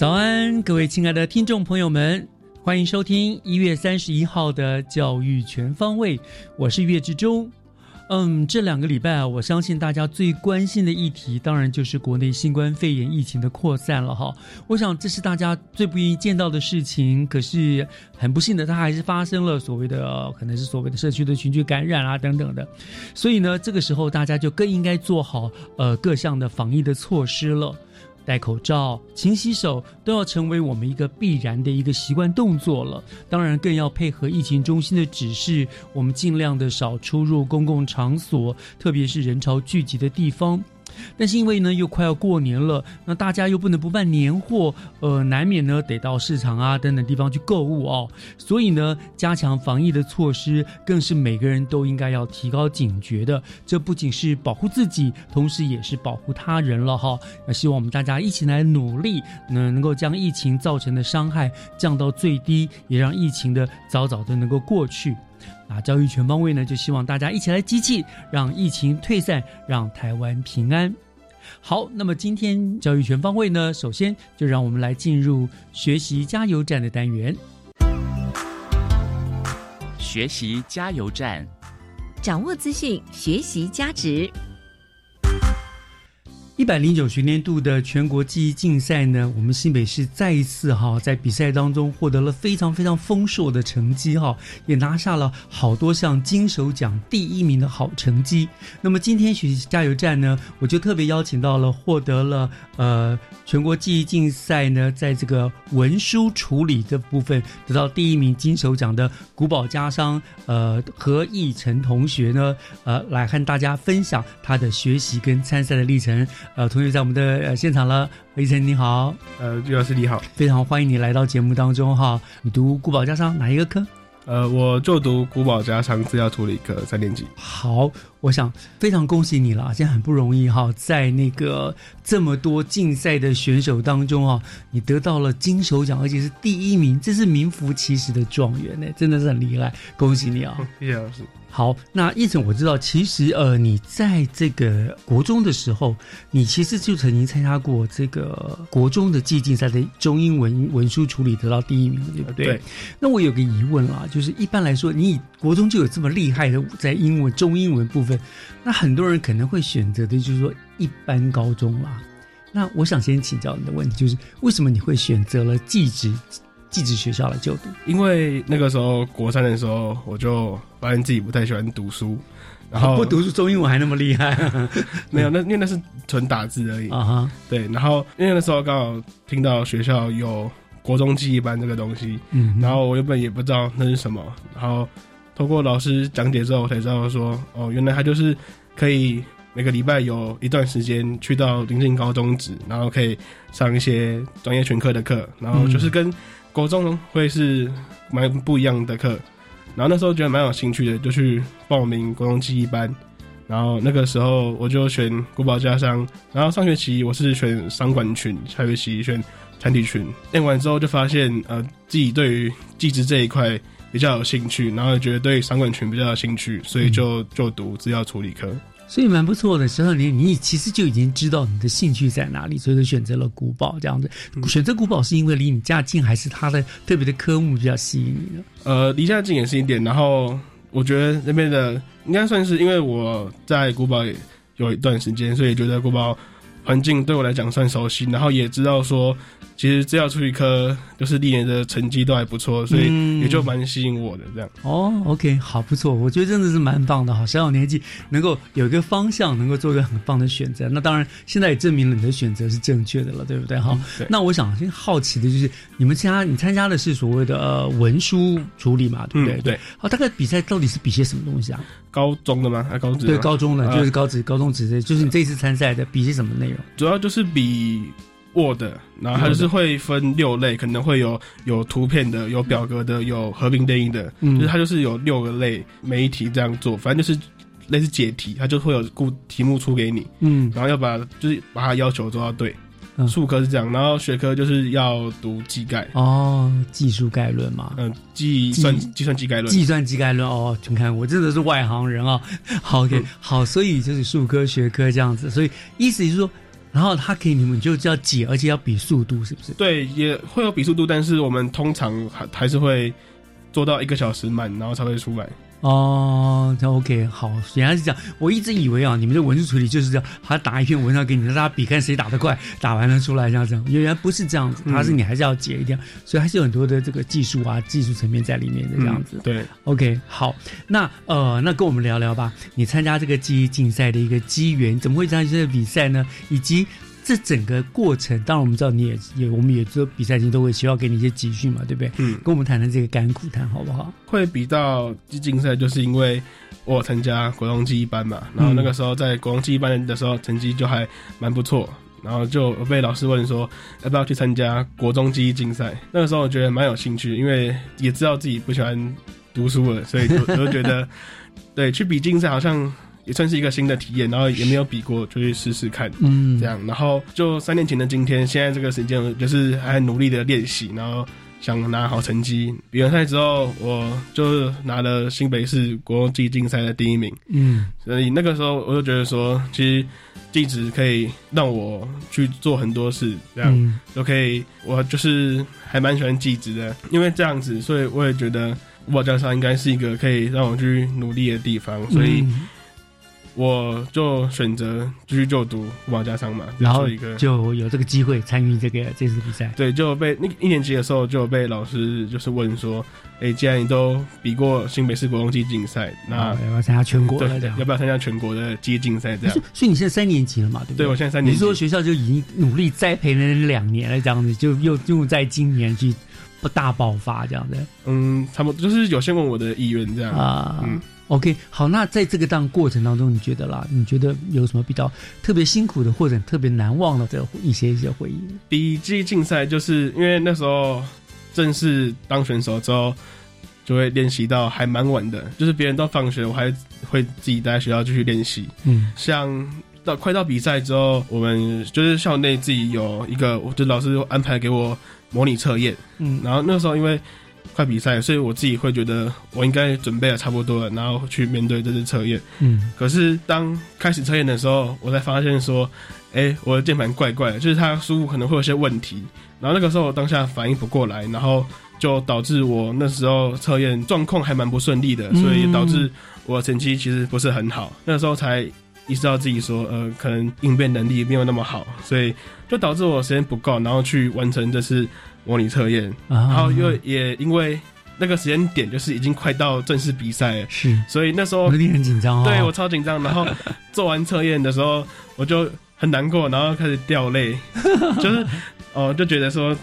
早安，各位亲爱的听众朋友们，欢迎收听一月三十一号的教育全方位，我是岳志忠。嗯，这两个礼拜啊，我相信大家最关心的议题，当然就是国内新冠肺炎疫情的扩散了哈。我想这是大家最不愿意见到的事情，可是很不幸的，它还是发生了所谓的，可能是所谓的社区的群聚感染啊等等的。所以呢，这个时候大家就更应该做好呃各项的防疫的措施了。戴口罩、勤洗手都要成为我们一个必然的一个习惯动作了。当然，更要配合疫情中心的指示，我们尽量的少出入公共场所，特别是人潮聚集的地方。但是因为呢，又快要过年了，那大家又不能不办年货，呃，难免呢得到市场啊等等地方去购物哦。所以呢，加强防疫的措施，更是每个人都应该要提高警觉的。这不仅是保护自己，同时也是保护他人了哈。那希望我们大家一起来努力，能够将疫情造成的伤害降到最低，也让疫情的早早的能够过去。那教育全方位呢，就希望大家一起来集气，让疫情退散，让台湾平安。好，那么今天教育全方位呢，首先就让我们来进入学习加油站的单元。学习加油站，掌握资讯，学习加值。一百零九学年度的全国记忆竞赛呢，我们新北市再一次哈在比赛当中获得了非常非常丰硕的成绩哈，也拿下了好多项金手奖第一名的好成绩。那么今天学习加油站呢，我就特别邀请到了获得了呃全国记忆竞赛呢，在这个文书处理这部分得到第一名金手奖的古堡家商呃何义成同学呢，呃来和大家分享他的学习跟参赛的历程。呃，同学在我们的呃现场了，何义成你好，呃，朱老师你好，非常欢迎你来到节目当中哈。你读古堡家商哪一个科？呃，我就读古堡加商资料处理科三年级。好，我想非常恭喜你了，现在很不容易哈，在那个这么多竞赛的选手当中啊，你得到了金手奖，而且是第一名，这是名副其实的状元呢，真的是很厉害，恭喜你啊！谢谢老师。好，那义成我知道，其实呃，你在这个国中的时候，你其实就曾经参加过这个国中的季竞赛的中英文文书处理，得到第一名，对不对？对。那我有个疑问啦，就是一般来说，你以国中就有这么厉害的在英文中英文部分，那很多人可能会选择的就是说一般高中啦。那我想先请教你的问题，就是为什么你会选择了寄职？寄职学校来就读，因为那个时候国三的时候，我就发现自己不太喜欢读书，然后 不读书中英文还那么厉害，没有那因为那是纯打字而已啊哈。对，然后因为那时候刚好听到学校有国中记忆班这个东西，嗯，然后我原本也不知道那是什么，然后通过老师讲解之后，我才知道说，哦，原来他就是可以每个礼拜有一段时间去到临近高中职，然后可以上一些专业全科的课，然后就是跟国中会是蛮不一样的课，然后那时候觉得蛮有兴趣的，就去报名国中记忆班。然后那个时候我就选古堡家商，然后上学期我是选商管群，下学期选团体群。练完之后就发现，呃，自己对于技职这一块比较有兴趣，然后觉得对商管群比较有兴趣，所以就就读资料处理科。所以蛮不错的。十二年，你其实就已经知道你的兴趣在哪里，所以就选择了古堡这样子。选择古堡是因为离你家近，还是它的特别的科目比较吸引你呢？呃，离家近也是一点，然后我觉得那边的应该算是因为我在古堡也有一段时间，所以觉得古堡环境对我来讲算熟悉，然后也知道说。其实只要出一科，就是历年的成绩都还不错，所以也就蛮吸引我的这样。哦，OK，好，不错，我觉得真的是蛮棒的哈。小小年纪能够有一个方向，能够做一个很棒的选择，那当然现在也证明了你的选择是正确的了，对不对哈？那我想先好奇的就是，你们参加你参加的是所谓的呃文书处理嘛，对不对？对。好，大概比赛到底是比些什么东西啊？高中的吗？还高职？对，高中的，就是高职、高中职的，就是你这一次参赛的比些什么内容？主要就是比。Word，然后它就是会分六类，可能会有有图片的，有表格的，有合并对应的，就是它就是有六个类，每一题这样做，反正就是类似解题，它就会有固题目出给你，嗯，然后要把就是把它要求做到对。数科是这样，然后学科就是要读技概哦，技术概论嘛，嗯，计算计算机概论，计算机概论哦，你看我真的是外行人啊，好，OK，好，所以就是数科学科这样子，所以意思就是说。然后他给你们就叫解，而且要比速度，是不是？对，也会有比速度，但是我们通常还还是会做到一个小时满，然后才会出来。哦，那 OK，好，原来是这样。我一直以为啊，你们的文字处理就是这样，他打一篇文章给你，让大家比看谁打得快，打完了出来这样子。原来不是这样子，他是你还是要解一点，所以还是有很多的这个技术啊、技术层面在里面的这样子。对，OK，好，那呃，那跟我们聊聊吧。你参加这个记忆竞赛的一个机缘，怎么会参加这个比赛呢？以及这整个过程，当然我们知道你也也，我们也知道比赛前都会需要给你一些集训嘛，对不对？嗯，跟我们谈谈这个甘苦谈好不好？会比到竞赛，就是因为我参加国中记忆班嘛，然后那个时候在国中记忆班的时候成绩就还蛮不错，然后就被老师问说要不要去参加国中记忆竞赛。那个时候我觉得蛮有兴趣，因为也知道自己不喜欢读书了，所以就就觉得对去比竞赛好像。也算是一个新的体验，然后也没有比过，就去试试看，嗯，这样，然后就三年前的今天，现在这个时间就是还努力的练习，然后想拿好成绩。比完赛之后，我就拿了新北市国际竞赛的第一名，嗯，所以那个时候我就觉得说，其实地址可以让我去做很多事，这样就可以，我就是还蛮喜欢地址的，因为这样子，所以我也觉得五宝教上应该是一个可以让我去努力的地方，所以。我就选择继续就读五宝加商嘛，然后就有这个机会参与这个这次比赛。对，就被那一年级的时候就被老师就是问说，哎，既然你都比过新北市国中机竞赛，那要不要参加全国的？要不要参加全国的机竞赛？这样。所以你现在三年级了嘛？对不对？对我现在三年级。你说学校就已经努力栽培了两年了，这样子就又又在今年去不大爆发这样子。嗯，差不多就是有先问我的意愿这样啊。嗯。OK，好，那在这个当过程当中，你觉得啦？你觉得有什么比较特别辛苦的，或者特别难忘的这一些一些回忆？比记竞赛，就是因为那时候正式当选手之后，就会练习到还蛮晚的，就是别人都放学，我还会自己待在学校继续练习。嗯，像到快到比赛之后，我们就是校内自己有一个，就老师安排给我模拟测验。嗯，然后那时候因为。快比赛，所以我自己会觉得我应该准备的差不多了，然后去面对这次测验。嗯，可是当开始测验的时候，我才发现说，哎，我的键盘怪怪的，就是它输入可能会有些问题。然后那个时候我当下反应不过来，然后就导致我那时候测验状况还蛮不顺利的，所以导致我成绩其实不是很好。那时候才意识到自己说，呃，可能应变能力没有那么好，所以就导致我时间不够，然后去完成这次。模拟测验，然后又也因为那个时间点就是已经快到正式比赛了，是，所以那时候一定很紧张，对我超紧张。然后做完测验的时候，我就很难过，然后开始掉泪，就是哦，就觉得说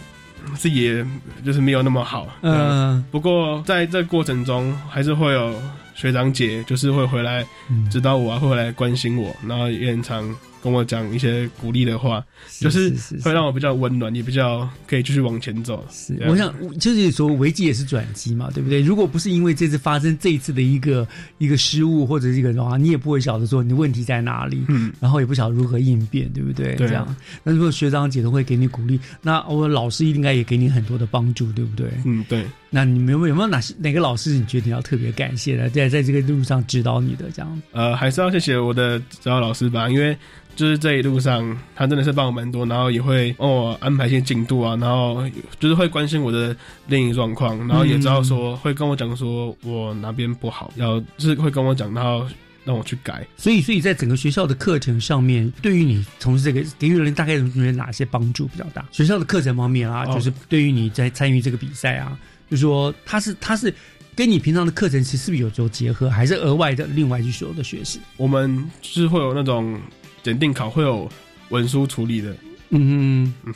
自己就是没有那么好。嗯，不过在这过程中，还是会有学长姐就是会回来指导我啊，会回来关心我，然后也很常跟我讲一些鼓励的话，就是会让我比较温暖，也比较可以继续往前走。是，我想就是说危机也是转机嘛，对不对？如果不是因为这次发生这一次的一个一个失误或者一个的话，你也不会晓得说你的问题在哪里，嗯，然后也不晓得如何应变，对不对？这样，那如果学长姐都会给你鼓励，那我老师应该也给你很多的帮助，对不对？嗯，对。那你们有没有有没有哪些哪个老师你觉得你要特别感谢的，在在这个路上指导你的这样？呃，还是要谢谢我的指导老师吧，因为。就是这一路上，他真的是帮我蛮多，然后也会帮我安排一些进度啊，然后就是会关心我的练习状况，然后也知道说会跟我讲说我哪边不好，要就是会跟我讲，然后让我去改。所以，所以在整个学校的课程上面，对于你从事这个给予人大概有哪些帮助比较大？学校的课程方面啊，就是对于你在参与这个比赛啊，就说他是他是跟你平常的课程其实是不是有做结合，还是额外的另外去所有的学习？我们是会有那种。检定考会有文书处理的，嗯嗯，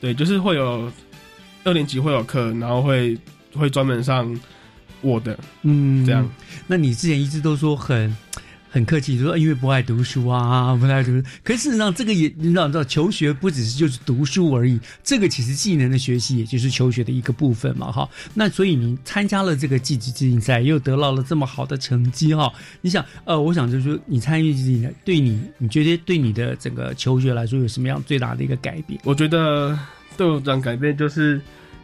对，就是会有二年级会有课，然后会会专门上我的，嗯，这样。那你之前一直都说很。很客气，说因为不爱读书啊，不爱读书。可是事实上，这个也你知道，知道求学不只是就是读书而已，这个其实技能的学习也就是求学的一个部分嘛，哈。那所以你参加了这个技职竞赛，又得到了这么好的成绩，哈。你想，呃，我想就是说，你参与竞赛，对你，你觉得对你的整个求学来说有什么样最大的一个改变？我觉得对我这样改变就是。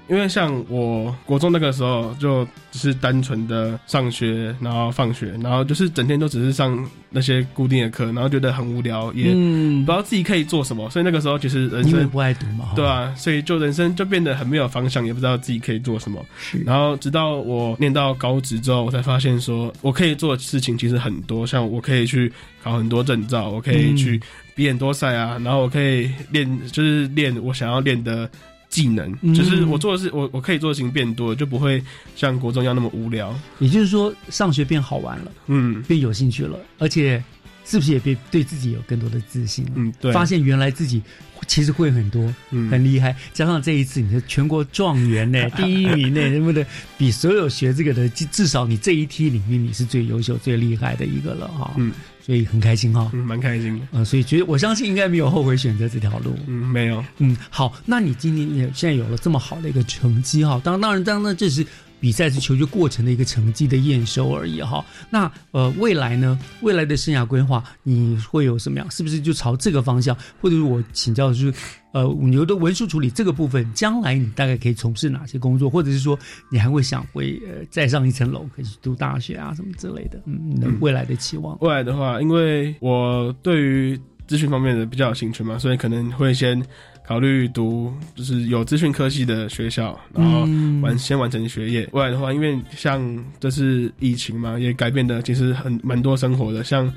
因为像我国中那个时候，就只是单纯的上学，然后放学，然后就是整天都只是上那些固定的课，然后觉得很无聊，也不知道自己可以做什么。所以那个时候其实人生不爱读嘛，对啊，所以就人生就变得很没有方向，也不知道自己可以做什么。然后直到我念到高职之后，我才发现说我可以做的事情其实很多，像我可以去考很多证照，我可以去比很多赛啊，然后我可以练，就是练我想要练的。技能就是我做的事，我我可以做的事情变多，就不会像国中一样那么无聊。也就是说，上学变好玩了，嗯，变有兴趣了，而且是不是也变对自己有更多的自信了？嗯，对，发现原来自己其实会很多，嗯很厉害。加上这一次你是全国状元呢，第一名呢，对不对？比所有学这个的，至少你这一梯里面你是最优秀、最厉害的一个了哈。嗯。所以很开心哈，嗯，蛮开心的，嗯，所以觉得我相信应该没有后悔选择这条路，嗯，没有，嗯，好，那你今年也现在有了这么好的一个成绩哈，当当然当然这是。比赛是求学过程的一个成绩的验收而已哈。那呃，未来呢？未来的生涯规划你会有什么样？是不是就朝这个方向？或者是我请教，就是呃，牛的文书处理这个部分，将来你大概可以从事哪些工作？或者是说，你还会想会呃再上一层楼，可以去读大学啊什么之类的？嗯，你的未来的期望？未来的话，因为我对于资讯方面的比较有兴趣嘛，所以可能会先。考虑读就是有资讯科技的学校，然后完先完成学业。未来的话，因为像这次疫情嘛，也改变的其实很蛮多生活的，像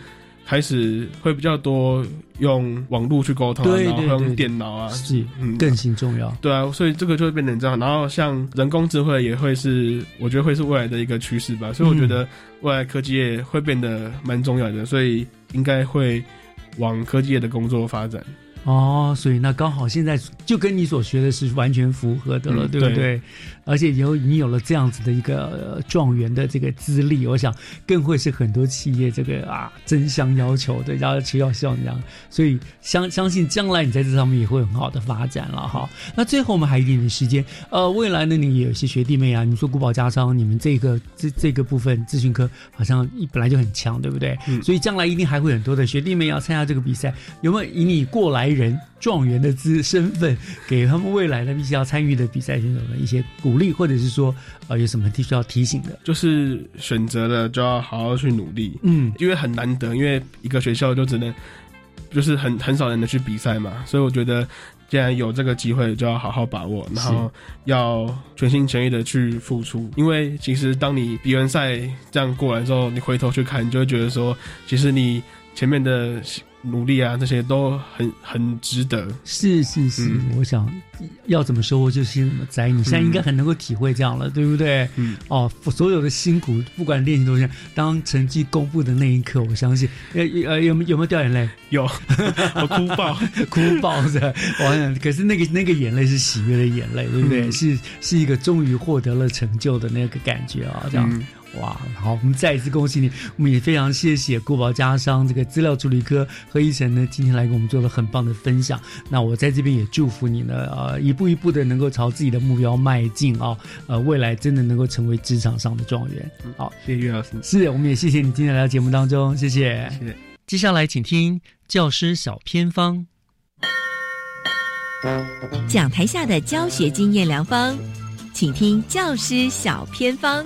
开始会比较多用网络去沟通，然后用电脑啊，是嗯更新重要。对啊，所以这个就会变成这样。然后像人工智慧也会是，我觉得会是未来的一个趋势吧。所以我觉得未来科技业会变得蛮重要的，所以应该会往科技业的工作发展。哦，所以那刚好现在就跟你所学的是完全符合的了，对不对？而且以后你有了这样子的一个状元的这个资历，我想更会是很多企业这个啊争相要求的，要求要像这样。所以相相信将来你在这上面也会很好的发展了哈。那最后我们还有一点点时间，呃，未来呢，你也有些学弟妹啊，你说古堡家商，你们这个这这个部分咨询科好像一本来就很强，对不对？所以将来一定还会很多的学弟妹要参加这个比赛，有没有以你过来？人状元的资身份，给他们未来的必须要参与的比赛选手们一些鼓励，或者是说，呃，有什么必须要提醒的？就是选择了就要好好去努力，嗯，因为很难得，因为一个学校就只能，就是很很少人能去比赛嘛，所以我觉得既然有这个机会，就要好好把握，然后要全心全意的去付出。因为其实当你比完赛这样过来之后，你回头去看，你就会觉得说，其实你前面的。努力啊，这些都很很值得。是是是，我想要怎么收获就先怎么栽。你现在应该很能够体会这样了，对不对？嗯。哦，所有的辛苦，不管练习多少，当成绩公布的那一刻，我相信，呃呃，有没有没有掉眼泪？有，我哭爆，哭爆的。我想，可是那个那个眼泪是喜悦的眼泪，对不对？是是一个终于获得了成就的那个感觉啊，这样。哇，好，我们再一次恭喜你，我们也非常谢谢国宝家商这个资料处理科何一成呢，今天来给我们做了很棒的分享。那我在这边也祝福你呢，呃，一步一步的能够朝自己的目标迈进啊，呃，未来真的能够成为职场上的状元。好，谢谢岳老师。是，我们也谢谢你今天来到节目当中，谢谢。谢谢。接下来请听教师小偏方，讲台下的教学经验良方，请听教师小偏方。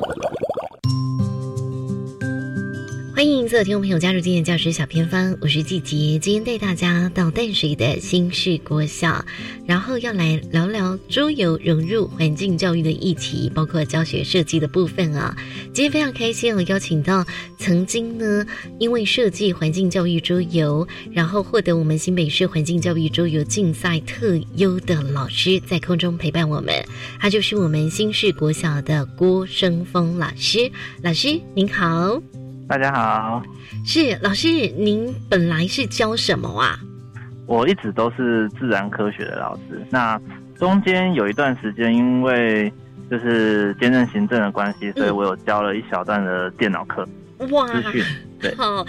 欢迎所有听众朋友加入今天教师小偏方，我是季杰，今天带大家到淡水的新市国小，然后要来聊聊桌游融入环境教育的议题，包括教学设计的部分啊。今天非常开心，我邀请到曾经呢因为设计环境教育桌游，然后获得我们新北市环境教育桌游竞赛特优的老师，在空中陪伴我们，他就是我们新市国小的郭生峰老师。老师您好。大家好，是老师，您本来是教什么啊？我一直都是自然科学的老师，那中间有一段时间，因为就是兼任行政的关系，所以我有教了一小段的电脑课。哇，对，好，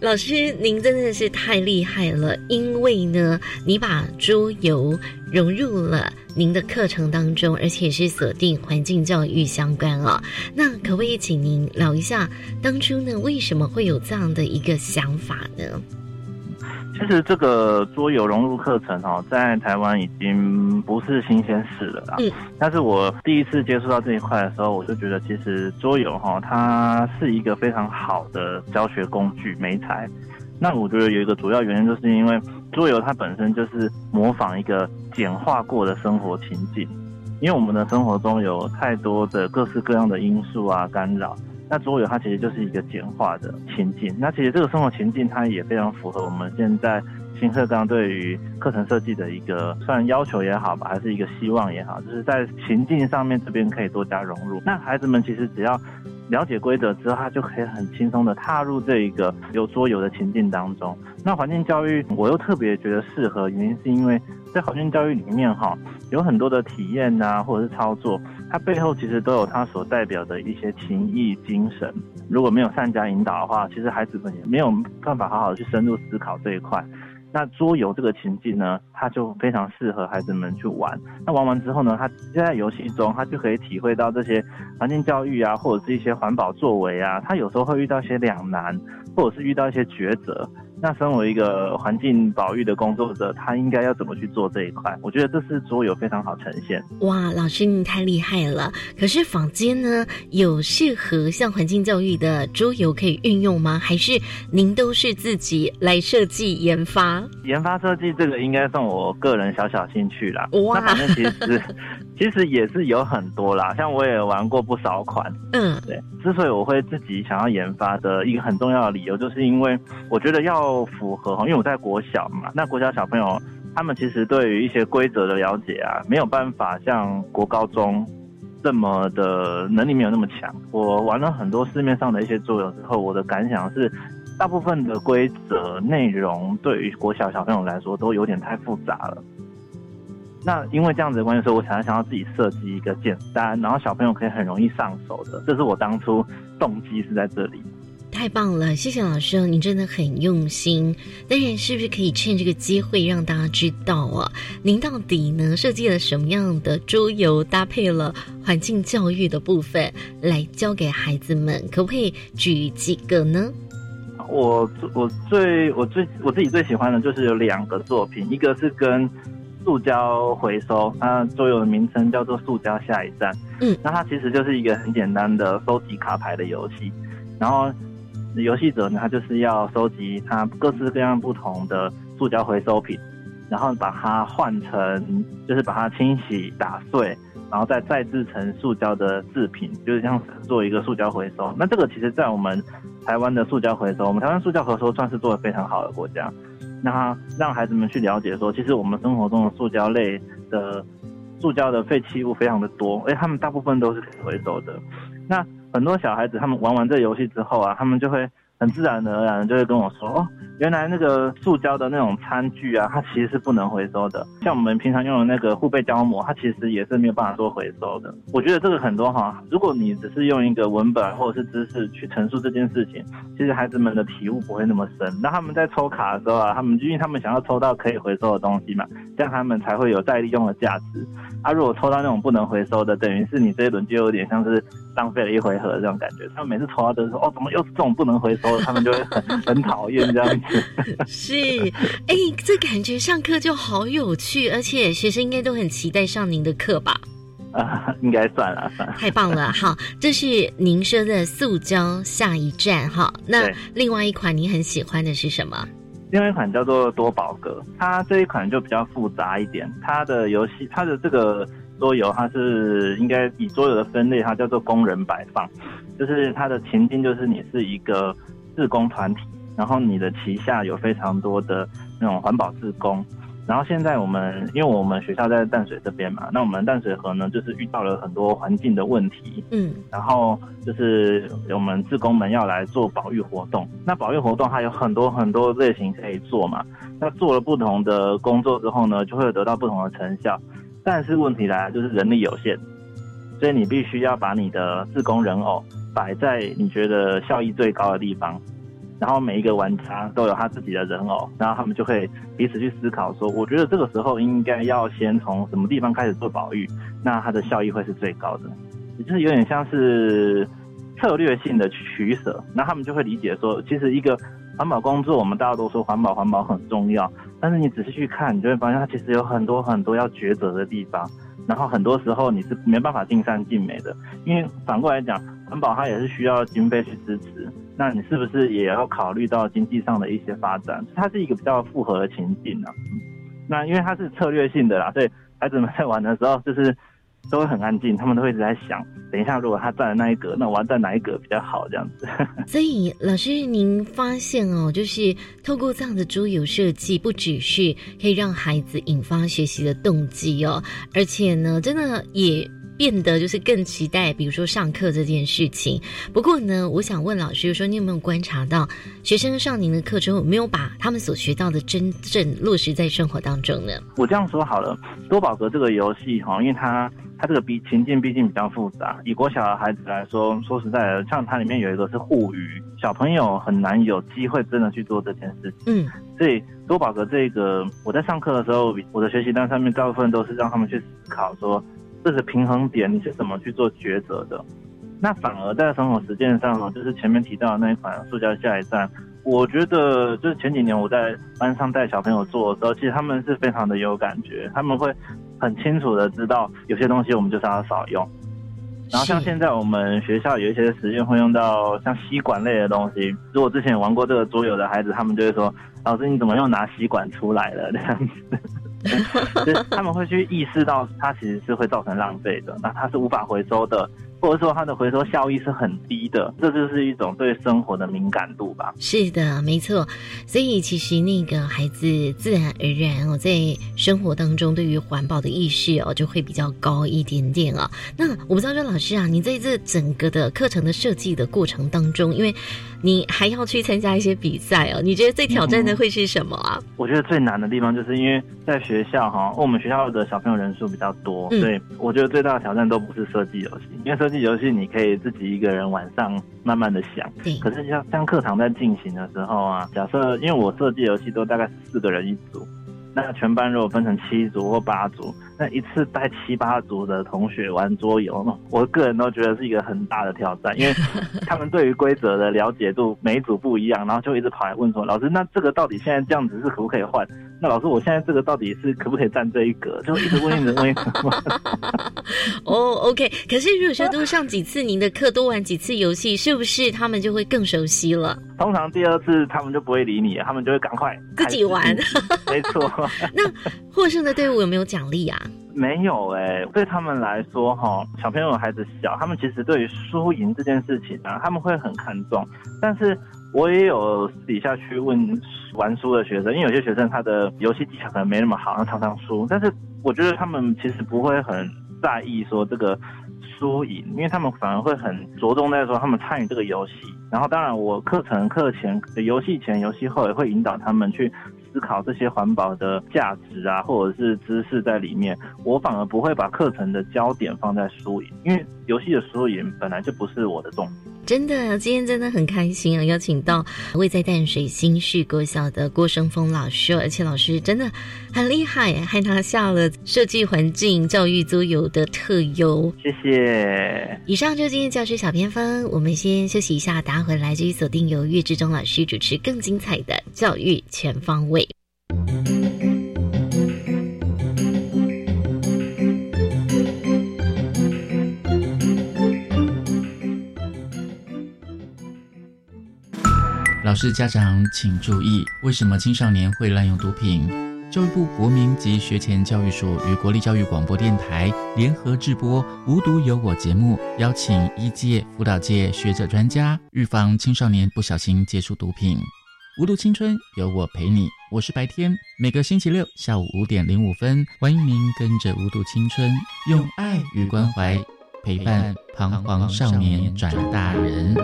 老师您真的是太厉害了，因为呢，你把桌游融入了您的课程当中，而且是锁定环境教育相关哦。那可不可以请您聊一下，当初呢为什么会有这样的一个想法呢？其实这个桌游融入课程哦，在台湾已经不是新鲜事了啦。嗯。但是我第一次接触到这一块的时候，我就觉得其实桌游哈，它是一个非常好的教学工具、媒材。那我觉得有一个主要原因，就是因为桌游它本身就是模仿一个简化过的生活情景，因为我们的生活中有太多的各式各样的因素啊干扰。那桌游它其实就是一个简化的情境，那其实这个生活情境它也非常符合我们现在新课纲对于课程设计的一个算要求也好吧，还是一个希望也好，就是在情境上面这边可以多加融入。那孩子们其实只要了解规则之后，他就可以很轻松的踏入这一个有桌游的情境当中。那环境教育我又特别觉得适合，原因是因为在环境教育里面哈，有很多的体验啊，或者是操作。它背后其实都有它所代表的一些情谊精神。如果没有善加引导的话，其实孩子们也没有办法好好去深入思考这一块。那桌游这个情境呢，它就非常适合孩子们去玩。那玩完之后呢，他就在游戏中，他就可以体会到这些环境教育啊，或者是一些环保作为啊。他有时候会遇到一些两难，或者是遇到一些抉择。那身为一个环境保育的工作者，他应该要怎么去做这一块？我觉得这是桌游非常好呈现。哇，老师你太厉害了！可是坊间呢，有适合像环境教育的桌游可以运用吗？还是您都是自己来设计研发？研发设计这个应该算我个人小小兴趣啦。哇，那反正其实 其实也是有很多啦，像我也玩过不少款。嗯，对。之所以我会自己想要研发的一个很重要的理由，就是因为我觉得要。要符合哈，因为我在国小嘛，那国小小朋友他们其实对于一些规则的了解啊，没有办法像国高中这么的能力没有那么强。我玩了很多市面上的一些桌游之后，我的感想是，大部分的规则内容对于国小小朋友来说都有点太复杂了。那因为这样子的关系，所以我想要想要自己设计一个简单，然后小朋友可以很容易上手的，这是我当初动机是在这里。太棒了，谢谢老师哦，您真的很用心。当然，是不是可以趁这个机会让大家知道啊？您到底呢设计了什么样的桌游，搭配了环境教育的部分来教给孩子们？可不可以举几个呢？我我最我最我自己最喜欢的就是有两个作品，一个是跟塑胶回收，它桌游的名称叫做《塑胶下一站》。嗯，那它其实就是一个很简单的收集卡牌的游戏，然后。游戏者呢，他就是要收集他各式各样不同的塑胶回收品，然后把它换成，就是把它清洗打碎，然后再再制成塑胶的制品，就是像做一个塑胶回收。那这个其实，在我们台湾的塑胶回收，我们台湾塑胶回收算是做的非常好的国家。那让孩子们去了解说，其实我们生活中的塑胶类的塑胶的废弃物非常的多，而且他们大部分都是可以回收的。那很多小孩子他们玩完这游戏之后啊，他们就会很自然而然就会跟我说，哦，原来那个塑胶的那种餐具啊，它其实是不能回收的。像我们平常用的那个护背胶膜，它其实也是没有办法做回收的。我觉得这个很多哈，如果你只是用一个文本或者是知识去陈述这件事情，其实孩子们的体悟不会那么深。那他们在抽卡的时候啊，他们因为他们想要抽到可以回收的东西嘛，这样他们才会有再利用的价值。啊，如果抽到那种不能回收的，等于是你这一轮就有点像是浪费了一回合这种感觉。他们每次抽到都说，哦，怎么又是这种不能回收的？他们就会很很讨厌这样子。是，哎，这感觉上课就好有趣，而且学生应该都很期待上您的课吧？啊，应该算了，太棒了。好，这是您说的塑胶下一站哈。那另外一款你很喜欢的是什么？另外一款叫做多宝格，它这一款就比较复杂一点。它的游戏，它的这个桌游，它是应该以桌游的分类，它叫做工人摆放，就是它的情境就是你是一个自工团体，然后你的旗下有非常多的那种环保自工。然后现在我们，因为我们学校在淡水这边嘛，那我们淡水河呢，就是遇到了很多环境的问题，嗯，然后就是我们志工们要来做保育活动。那保育活动它有很多很多类型可以做嘛，那做了不同的工作之后呢，就会得到不同的成效。但是问题来了，就是人力有限，所以你必须要把你的自工人偶摆在你觉得效益最高的地方。然后每一个玩家都有他自己的人偶，然后他们就会彼此去思考说，我觉得这个时候应该要先从什么地方开始做保育，那它的效益会是最高的，也就是有点像是策略性的取舍。那他们就会理解说，其实一个环保工作，我们大家都说环保环保很重要，但是你仔细去看，你就会发现它其实有很多很多要抉择的地方，然后很多时候你是没办法尽善尽美的，因为反过来讲，环保它也是需要经费去支持。那你是不是也要考虑到经济上的一些发展？它是一个比较复合的情境呢。那因为它是策略性的啦，所以孩子们在玩的时候就是都会很安静，他们都会一直在想，等一下如果他占了那一格，那我要站哪一格比较好这样子。所以老师，您发现哦，就是透过这样的桌游设计，不只是可以让孩子引发学习的动机哦，而且呢，真的也。变得就是更期待，比如说上课这件事情。不过呢，我想问老师，说你有没有观察到学生上您的课之后，没有把他们所学到的真正落实在生活当中呢？我这样说好了，多宝格这个游戏哈，因为它它这个比情境毕竟比较复杂。以国小的孩子来说，说实在的，像它里面有一个是互娱，小朋友很难有机会真的去做这件事情。嗯，所以多宝格这个，我在上课的时候，我的学习单上面大部分都是让他们去思考说。这个平衡点你是怎么去做抉择的？那反而在生活实践上呢，就是前面提到的那一款塑胶下一站，我觉得就是前几年我在班上带小朋友做的时候，其实他们是非常的有感觉，他们会很清楚的知道有些东西我们就是要少用。然后像现在我们学校有一些实验会用到像吸管类的东西，如果之前玩过这个桌游的孩子，他们就会说：“老师，你怎么又拿吸管出来了？”这样子。就是他们会去意识到，它其实是会造成浪费的，那它是无法回收的。或者说它的回收效益是很低的，这就是一种对生活的敏感度吧。是的，没错。所以其实那个孩子自然而然哦，在生活当中对于环保的意识哦，就会比较高一点点啊。那我不知道说老师啊，你在这整个的课程的设计的过程当中，因为你还要去参加一些比赛哦，你觉得最挑战的会是什么啊？我觉得最难的地方就是因为在学校哈，我们学校的小朋友人数比较多，所以我觉得最大的挑战都不是设计游戏，因为设计游戏你可以自己一个人晚上慢慢的想。可是像像课堂在进行的时候啊，假设因为我设计游戏都大概四个人一组，那全班如果分成七组或八组。那一次带七八组的同学玩桌游，我个人都觉得是一个很大的挑战，因为他们对于规则的了解度每一组不一样，然后就一直跑来问说：“老师，那这个到底现在这样子是可不可以换？那老师，我现在这个到底是可不可以占这一格？”就一直问，一直问。哦，OK。可是如果说多上几次您的课，多玩几次游戏，是不是他们就会更熟悉了？通常第二次他们就不会理你，他们就会赶快自己玩。没错。那获胜的队伍有没有奖励啊？没有哎，对他们来说哈，小朋友孩子小，他们其实对于输赢这件事情啊，他们会很看重。但是我也有私底下去问玩输的学生，因为有些学生他的游戏技巧可能没那么好，他常常输。但是我觉得他们其实不会很在意说这个输赢，因为他们反而会很着重在说他们参与这个游戏。然后，当然我课程课前、游戏前、游戏后也会引导他们去。思考这些环保的价值啊，或者是知识在里面，我反而不会把课程的焦点放在输赢，因为游戏的输赢本来就不是我的重点。真的，今天真的很开心啊！邀请到位在淡水新市国小的郭生峰老师，而且老师真的很厉害，还拿下了设计环境教育桌游的特优。谢谢。以上就是今天教师小偏方，我们先休息一下，打回来继续锁定由岳志忠老师主持更精彩的教育全方位。老师、家长请注意，为什么青少年会滥用毒品？教育部国民及学前教育署与国立教育广播电台联合制播《无毒有我》节目，邀请医界、辅导界学者专家，预防青少年不小心接触毒品。无毒青春有我陪你，我是白天，每个星期六下午五点零五分，欢迎您跟着无毒青春，用爱与关怀陪伴彷徨少年转大人。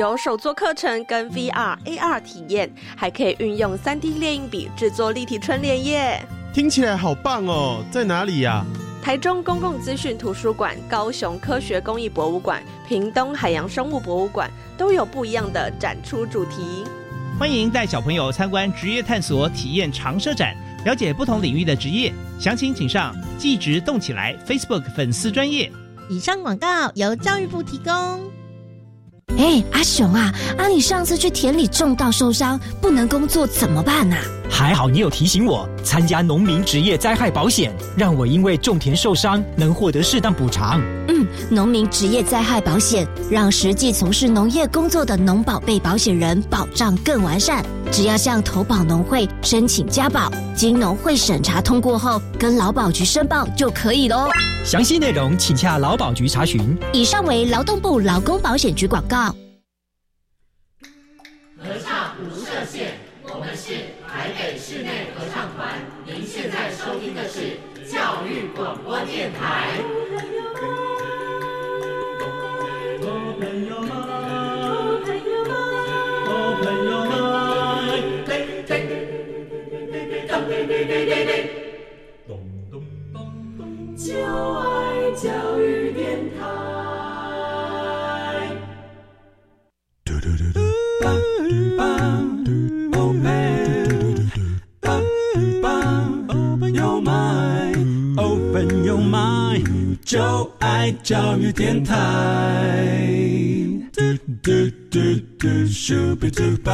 有手作课程跟 VR、AR 体验，还可以运用 3D 列印笔制作立体春联耶！听起来好棒哦，在哪里呀？台中公共资讯图书馆、高雄科学工艺博物馆、屏东海洋生物博物馆都有不一样的展出主题。欢迎带小朋友参观职业探索体验长设展，了解不同领域的职业。详情请上“技职动起来 ”Facebook 粉丝专业。以上广告由教育部提供。哎，阿雄啊，啊，你上次去田里种稻受伤，不能工作怎么办啊？还好你有提醒我参加农民职业灾害保险，让我因为种田受伤能获得适当补偿。嗯，农民职业灾害保险让实际从事农业工作的农保被保险人保障更完善。只要向投保农会申请加保，经农会审查通过后，跟劳保局申报就可以喽。详细内容请洽劳保局查询。以上为劳动部劳工保险局广告。合唱无设限，我们是台北室内合唱团。您现在收听的是教育广播电台。就爱教育就爱教育电台嘟嘟嘟嘟嘟嘟嘟。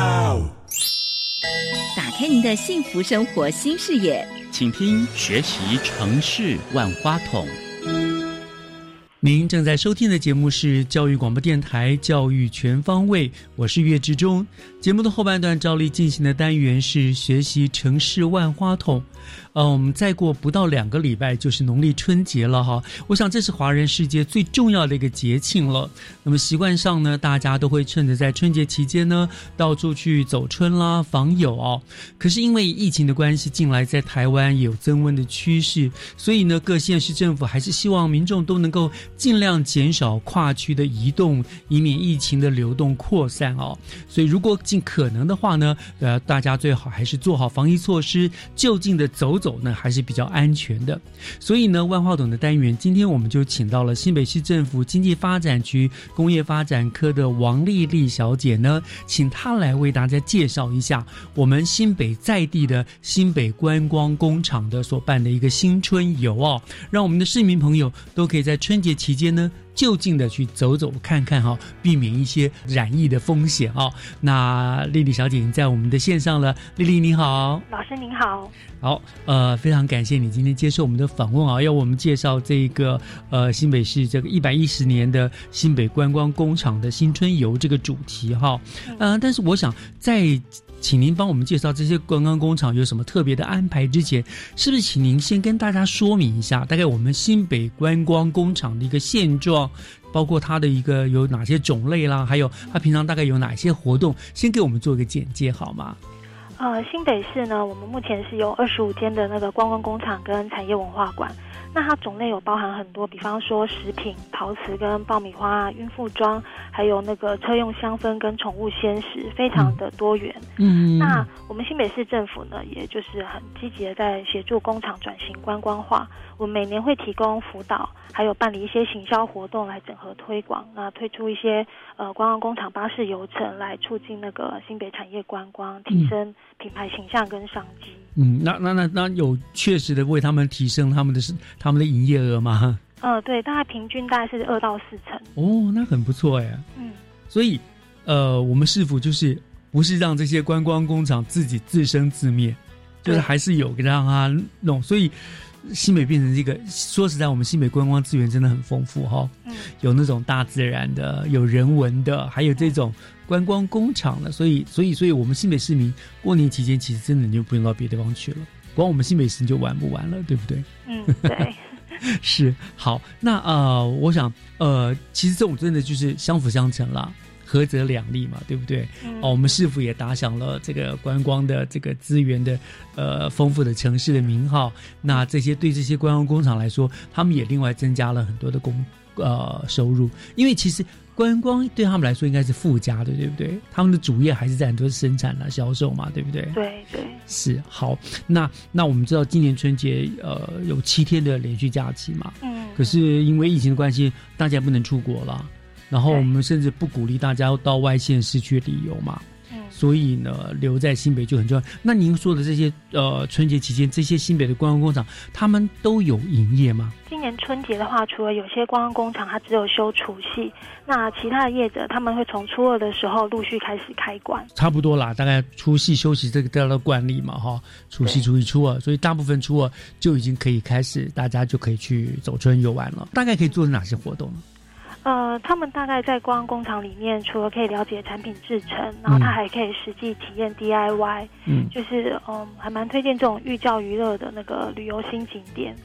打开您的幸福生活新视野。请听学习城市万花筒。您正在收听的节目是教育广播电台《教育全方位》，我是岳志忠。节目的后半段照例进行的单元是学习城市万花筒。呃，我们再过不到两个礼拜就是农历春节了哈。我想这是华人世界最重要的一个节庆了。那么习惯上呢，大家都会趁着在春节期间呢，到处去走春啦、访友哦。可是因为疫情的关系，近来在台湾有增温的趋势，所以呢，各县市政府还是希望民众都能够尽量减少跨区的移动，以免疫情的流动扩散哦。所以如果尽可能的话呢，呃，大家最好还是做好防疫措施，就近的。走走走呢还是比较安全的，所以呢，万花筒的单元，今天我们就请到了新北市政府经济发展局工业发展科的王丽丽小姐呢，请她来为大家介绍一下我们新北在地的新北观光工厂的所办的一个新春游哦，让我们的市民朋友都可以在春节期间呢。就近的去走走看看哈，避免一些染疫的风险哦。那丽丽小姐已经在我们的线上了，丽丽你好，老师您好，好呃，非常感谢你今天接受我们的访问啊，要我们介绍这个呃新北市这个一百一十年的新北观光工厂的新春游这个主题哈，呃，但是我想在。请您帮我们介绍这些观光工厂有什么特别的安排？之前是不是请您先跟大家说明一下，大概我们新北观光工厂的一个现状，包括它的一个有哪些种类啦，还有它平常大概有哪些活动，先给我们做一个简介好吗？呃，新北市呢，我们目前是有二十五间的那个观光工厂跟产业文化馆。那它种类有包含很多，比方说食品、陶瓷跟爆米花、孕妇装，还有那个车用香氛跟宠物鲜食，非常的多元。嗯，那我们新北市政府呢，也就是很积极的在协助工厂转型观光化。我们每年会提供辅导，还有办理一些行销活动来整合推广。那推出一些呃观光工厂巴士游程，来促进那个新北产业观光，提升品牌形象跟商机。嗯，那那那那有确实的为他们提升他们的是他们的营业额吗？呃，对，大概平均大概是二到四成。哦，那很不错哎。嗯，所以呃，我们是否就是不是让这些观光工厂自己自生自灭，就是还是有让他弄，所以。新北变成这个，说实在，我们新北观光资源真的很丰富哈，嗯，有那种大自然的，有人文的，还有这种观光工厂的，所以，所以，所以我们新北市民过年期间其实真的你就不用到别的地方去了，光我们新北市就玩不完了，对不对？嗯，对，是好，那呃，我想呃，其实这种真的就是相辅相成啦。合则两利嘛，对不对？哦，我们市府也打响了这个观光的这个资源的呃丰富的城市的名号。那这些对这些观光工厂来说，他们也另外增加了很多的工呃收入。因为其实观光对他们来说应该是附加的，对不对？他们的主业还是在很多生产啊、销售嘛，对不对？对对，是好。那那我们知道今年春节呃有七天的连续假期嘛，嗯，可是因为疫情的关系，大家不能出国了。然后我们甚至不鼓励大家到外县市去旅游嘛，嗯，所以呢，留在新北就很重要。那您说的这些呃，春节期间这些新北的观光工厂，他们都有营业吗？今年春节的话，除了有些观光工厂它只有休除夕，那其他的业者他们会从初二的时候陆续开始开馆。差不多啦，大概除夕休息这个大家的惯例嘛，哈，除夕、初一、初二，所以大部分初二就已经可以开始，大家就可以去走春游玩了。大概可以做哪些活动呢？呃，他们大概在光工厂里面，除了可以了解产品制成，然后他还可以实际体验 DIY，嗯，就是嗯，还蛮推荐这种寓教于乐的那个旅游新景点，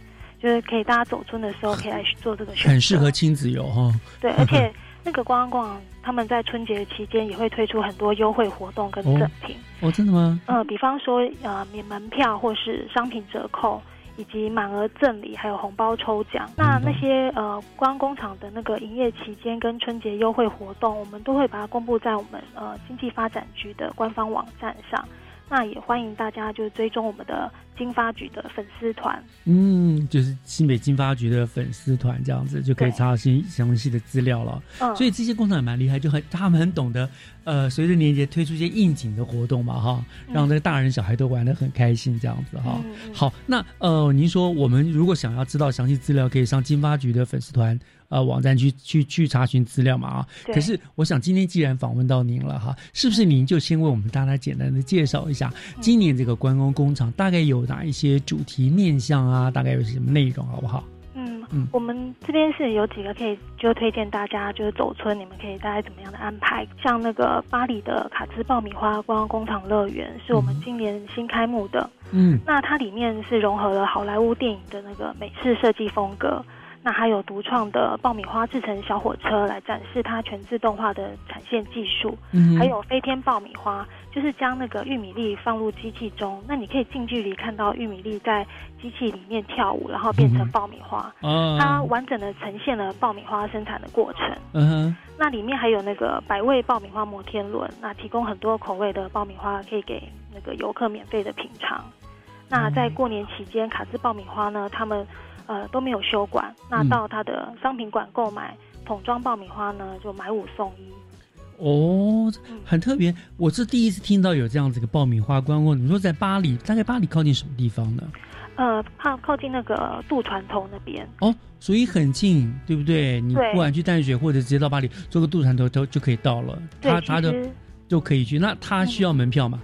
就是可以大家走村的时候可以来做这个选择，很适合亲子游哈。对，而且那个光光他们在春节期间也会推出很多优惠活动跟赠品。哦，真的吗？嗯，比方说呃免门票或是商品折扣。以及满额赠礼，还有红包抽奖。那那些呃，光工厂的那个营业期间跟春节优惠活动，我们都会把它公布在我们呃经济发展局的官方网站上。那也欢迎大家就追踪我们的金发局的粉丝团。嗯，就是新北金发局的粉丝团这样子，就可以查到新详细的资料了。嗯，所以这些工厂也蛮厉害，就很他们很懂得，呃，随着年节推出一些应景的活动嘛，哈，让这个大人小孩都玩得很开心这样子哈。好，那呃，您说我们如果想要知道详细资料，可以上金发局的粉丝团。呃，网站去去去查询资料嘛啊！可是我想今天既然访问到您了哈，是不是您就先为我们大家简单的介绍一下今年这个观光工厂大概有哪一些主题面向啊？大概有什么内容，好不好？嗯嗯，我们这边是有几个可以就推荐大家就是走村，你们可以大概怎么样的安排？像那个巴黎的卡兹爆米花观光工厂乐园是我们今年新开幕的，嗯，那它里面是融合了好莱坞电影的那个美式设计风格。那还有独创的爆米花制成小火车来展示它全自动化的产线技术，嗯，还有飞天爆米花，就是将那个玉米粒放入机器中，那你可以近距离看到玉米粒在机器里面跳舞，然后变成爆米花，它完整的呈现了爆米花生产的过程。嗯哼，那里面还有那个百味爆米花摩天轮，那提供很多口味的爆米花可以给那个游客免费的品尝。那在过年期间，卡兹爆米花呢，他们。呃，都没有修馆。那到他的商品馆购买桶装爆米花呢，就买五送一。哦，很特别。我是第一次听到有这样子个爆米花观光。你说在巴黎，大概巴黎靠近什么地方呢？呃，靠靠近那个渡船头那边。哦，所以很近，对不对？你不管去淡水或者直接到巴黎，坐个渡船头都就可以到了。他他的就可以去。那他需要门票吗？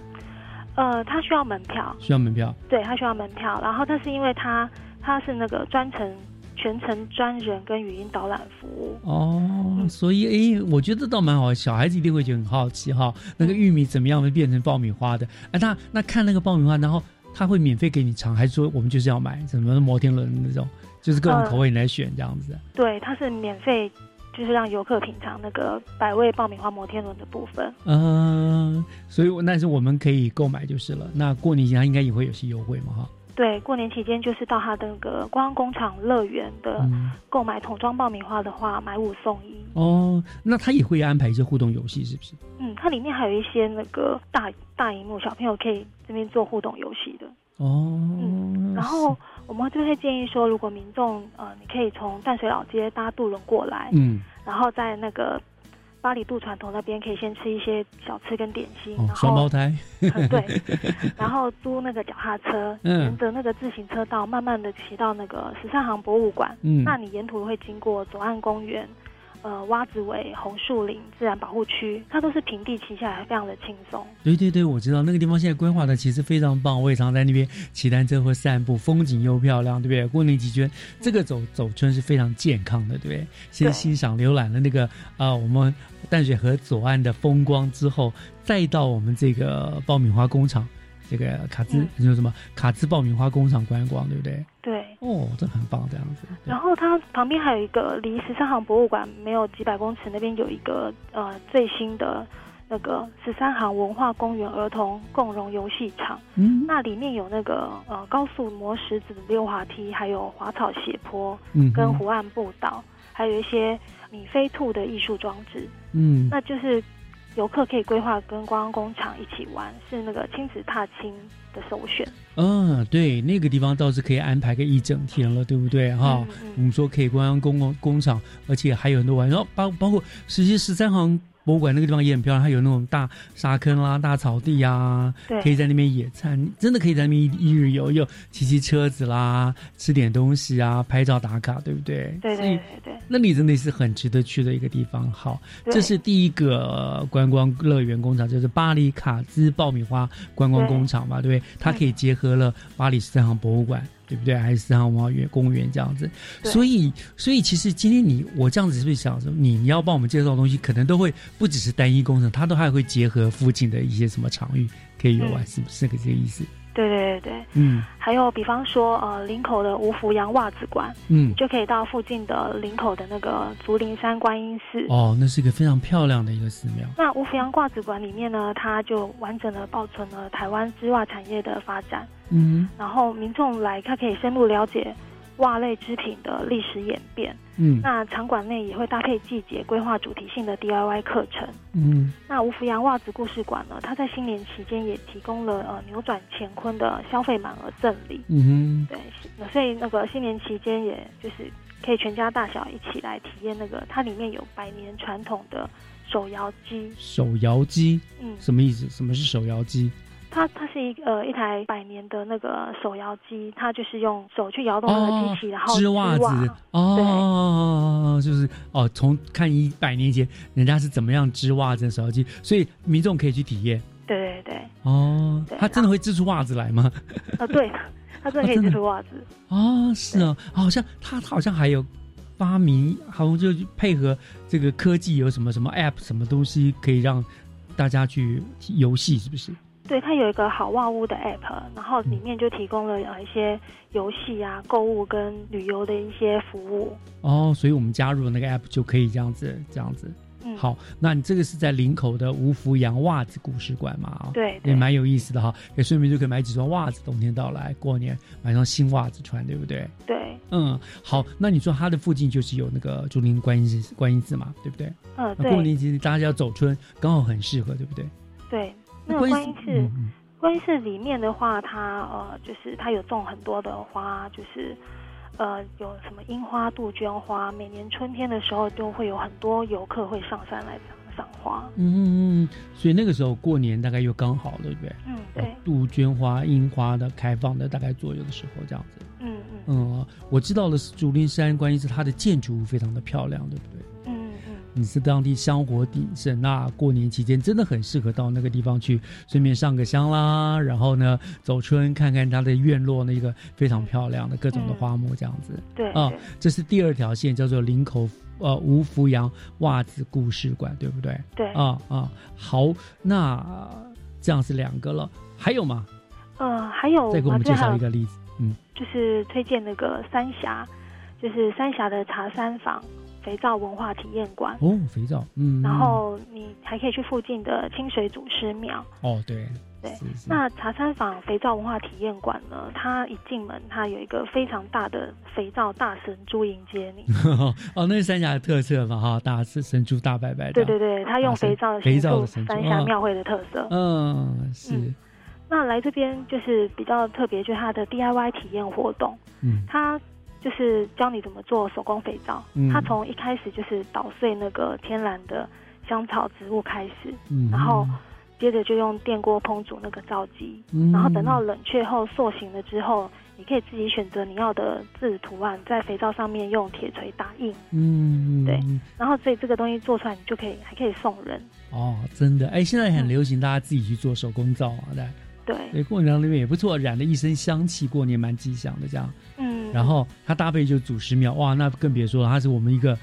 呃，他需要门票。需要门票。对他需要门票。然后，但是因为他。它是那个专程全程专人跟语音导览服务哦，所以哎，我觉得倒蛮好，小孩子一定会觉得很好奇哈，那个玉米怎么样会变成爆米花的？哎，那那看那个爆米花，然后他会免费给你尝，还是说我们就是要买什么摩天轮那种，就是各种口味你来选这样子？对，它是免费，就是让游客品尝那个百味爆米花摩天轮的部分。嗯，所以那是我们可以购买就是了。那过年前他应该也会有些优惠嘛哈。对，过年期间就是到他的那个观光工厂乐园的嗯购买桶装爆米花的话，买五送一。哦，那他也会安排一些互动游戏，是不是？嗯，它里面还有一些那个大大荧幕，小朋友可以这边做互动游戏的。哦，然后我们就会建议说，如果民众呃，你可以从淡水老街搭渡轮过来，嗯，然后在那个巴黎渡船头那边可以先吃一些小吃跟点心，哦然，后双胞胎，嗯对，然后租那个脚踏车，嗯。沿着那个自行车道，慢慢的骑到那个十三行博物馆。嗯。那你沿途会经过左岸公园、呃蛙子尾、红树林自然保护区，它都是平地骑下来，非常的轻松。对对对，我知道那个地方现在规划的其实非常棒，我也常在那边骑单车或散步，风景又漂亮，对不对？过年期间这个走走村是非常健康的，对不对？先欣赏浏览了那个啊、我们淡水河左岸的风光之后，再到我们这个爆米花工厂，这个卡兹，嗯你说什么卡兹爆米花工厂观光，对不对？对，哦，这很棒，这样子。然后它旁边还有一个离十三行博物馆没有几百公尺，那边有一个呃最新的那个十三行文化公园儿童共融游戏场。嗯，那里面有那个呃高速磨石子的溜滑梯，还有滑草斜坡，嗯跟湖岸步道，还有一些米菲兔的艺术装置。嗯那就是游客可以规划跟观光工厂一起玩，是那个亲子踏青的首选。嗯，对，那个地方倒是可以安排个一整天了，对不对哈？嗯我们说可以观光公共工厂，而且还有很多玩，然后包包括实际十三行博物馆那个地方也很漂亮，它有那种大沙坑啦、大草地啊，可以在那边野餐，真的可以在那边一一日游，又骑骑车子啦，吃点东西啊，拍照打卡，对不对？对对对对。那里真的是很值得去的一个地方。好，这是第一个呃观光乐园工厂，就是巴黎卡兹爆米花观光工厂嘛，对不对？它可以结合了巴黎十三行博物馆。对不对？还是十三行文化园公园这样子，所以，所以其实今天你我这样子是不是想说，你你要帮我们介绍的东西，可能都会不只是单一工程，它都还会结合附近的一些什么场域可以游玩，嗯是不是这个这个意思？对对对对，嗯。还有比方说呃林口的吴福洋袜子馆，嗯。就可以到附近的林口的那个竹林山观音寺。哦，那是一个非常漂亮的一个寺庙。那吴福洋袜子馆里面呢，它就完整的保存了台湾织袜产业的发展，嗯。然后民众来，他可以深入了解袜类织品的历史演变。嗯那场馆内也会搭配季节规划主题性的 DIY 课程。嗯那吴福洋袜子故事馆呢，它在新年期间也提供了呃扭转乾坤的消费满额赠礼。嗯哼对，所以那个新年期间，也就是可以全家大小一起来体验那个，它里面有百年传统的手摇机，手摇机，嗯什么意思？什么是手摇机？它它是一呃一台百年的那个手摇机，它就是用手去摇动那个机器，然后织袜子哦，就是哦，从看一百年前人家是怎么样织袜子的手摇机，所以民众可以去体验对对对，哦对。它真的会织出袜子来吗？啊对，它真的可以织出袜子。哦，是哦，好像它好像还有发明，好像就配合这个科技有什么什么 App 什么东西可以让大家去游戏，是不是？对，它有一个好袜屋的 app，然后里面就提供了呃一些游戏啊、购物跟旅游的一些服务。哦，所以我们加入那个 app 就可以这样子，这样子。嗯好，那你这个是在林口的吴福洋袜子故事馆嘛？啊、对对也蛮有意思的哈，也顺便就可以买几双袜子，冬天到来，过年买双新袜子穿，对不对？对，嗯，好，那你说它的附近就是有那个竹林观音寺观音寺嘛，对不对？嗯那过年期间大家要走春，刚好很适合，对不对？对，那那个观音寺观音寺，嗯嗯观音寺里面的话，它呃就是它有种很多的花，就是呃有什么樱花、杜鹃花，每年春天的时候都会有很多游客会上山来赏赏花。嗯嗯嗯，所以那个时候过年大概又刚好，对不对？嗯，对，杜鹃花、樱花的开放的大概左右的时候，这样子。嗯嗯嗯，我知道的是竹林山观音寺，它的建筑物非常的漂亮，对不对？你是当地香火鼎盛，那过年期间真的很适合到那个地方去，顺便上个香啦，然后呢走春，看看它的院落那个非常漂亮的各种的花木这样子。对啊对，这是第二条线，叫做林口呃吴福阳袜子故事馆，对不对？对啊啊，好，那、呃这样是两个了，还有吗？呃，还有再给我们介绍一个例子。嗯，就是推荐那个三峡，就是三峡的茶山坊肥皂文化体验馆。哦，肥皂，嗯，然后你还可以去附近的清水祖师庙。哦，对，对，那茶餐坊肥皂文化体验馆呢？它一进门，它有一个非常大的肥皂大神猪迎接你。哦，那是三峡的特色嘛，哈，大是神猪大拜拜。对对对，它用肥皂肥皂的三峡庙会的特色。嗯，是。那来这边就是比较特别，就是它的 DIY 体验活动。嗯，它就是教你怎么做手工肥皂。嗯，它从一开始就是捣碎那个天然的香草植物开始，嗯，然后。接着就用电锅烹煮那个皂基，然后等到冷却后塑形了之后，你可以自己选择你要的字图案，在肥皂上面用铁锤打印。嗯，对。然后所以这个东西做出来，你就可以还可以送人。哦，真的，哎，现在很流行，大家自己去做手工皂啊，对。对，过年那边也不错，染了一身香气，过年蛮吉祥的这样。嗯。然后它搭配就祖师庙，哇，那更别说了，它是我们一个。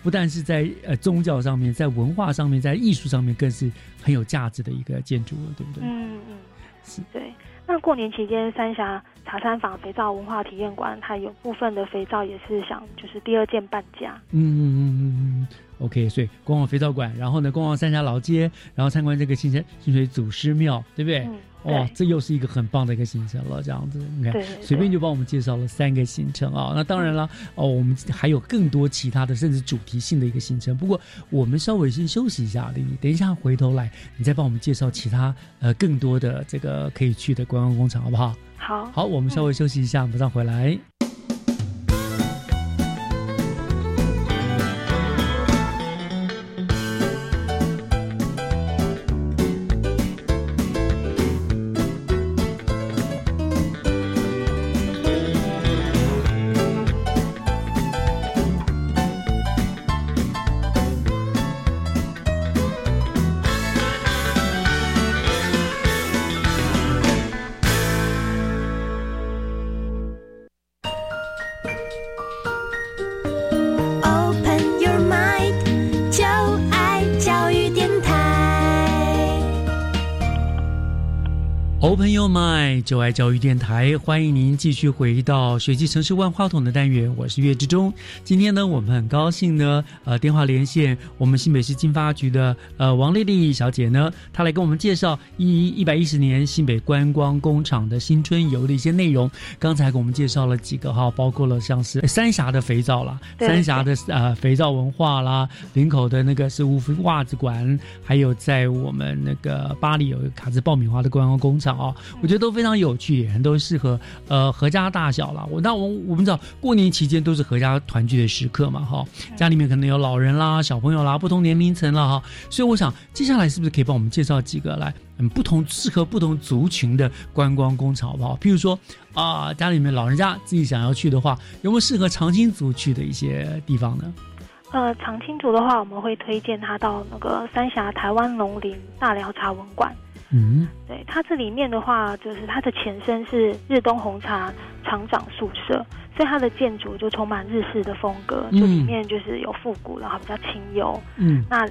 不但是在呃宗教上面，在文化上面，在艺术上面，更是很有价值的一个建筑了，对不对？嗯嗯，是对。那过年期间，三峡茶山坊肥皂文化体验馆，它有部分的肥皂也是想就是第二件半价。嗯嗯嗯嗯嗯。OK，所以逛逛肥皂馆，然后呢逛逛三峡老街，然后参观这个新生新水祖师庙，对不对？哦，这又是一个很棒的一个行程了，这样子，你看，随便就帮我们介绍了三个行程啊。那当然了，哦，我们还有更多其他的，甚至主题性的一个行程。不过我们稍微先休息一下，丽丽，等一下回头来，你再帮我们介绍其他呃更多的这个可以去的观光工厂，好不好？好，好，我们稍微休息一下，马上回来。就爱教育电台，欢迎您继续回到学习城市万花筒的单元，我是岳志忠。今天呢，我们很高兴呢，呃，电话连线我们新北市经发局的呃王丽丽小姐呢，她来跟我们介绍一一百一十年新北观光工厂的新春游的一些内容。刚才给我们介绍了几个哈，包括了像是三峡的肥皂啦，三峡的呃肥皂文化啦，林口的那个是乌袜子馆，还有在我们那个巴黎有一个卡兹爆米花的观光工厂哦，我觉得都非常。有趣，很都适合呃合家大小了。我那我我们知道过年期间都是合家团聚的时刻嘛，哈，家里面可能有老人啦、小朋友啦，不同年龄层了哈。所以我想接下来是不是可以帮我们介绍几个来，嗯，不同适合不同族群的观光工厂，好不好？譬如说啊，家里面老人家自己想要去的话，有没有适合长青族去的一些地方呢？呃，长青族的话，我们会推荐他到那个三峡台湾龙林大寮茶文馆。嗯，对，它这里面的话，就是它的前身是日东红茶厂长宿舍，所以它的建筑就充满日式的风格，就里面就是有复古，然后比较清幽。嗯，那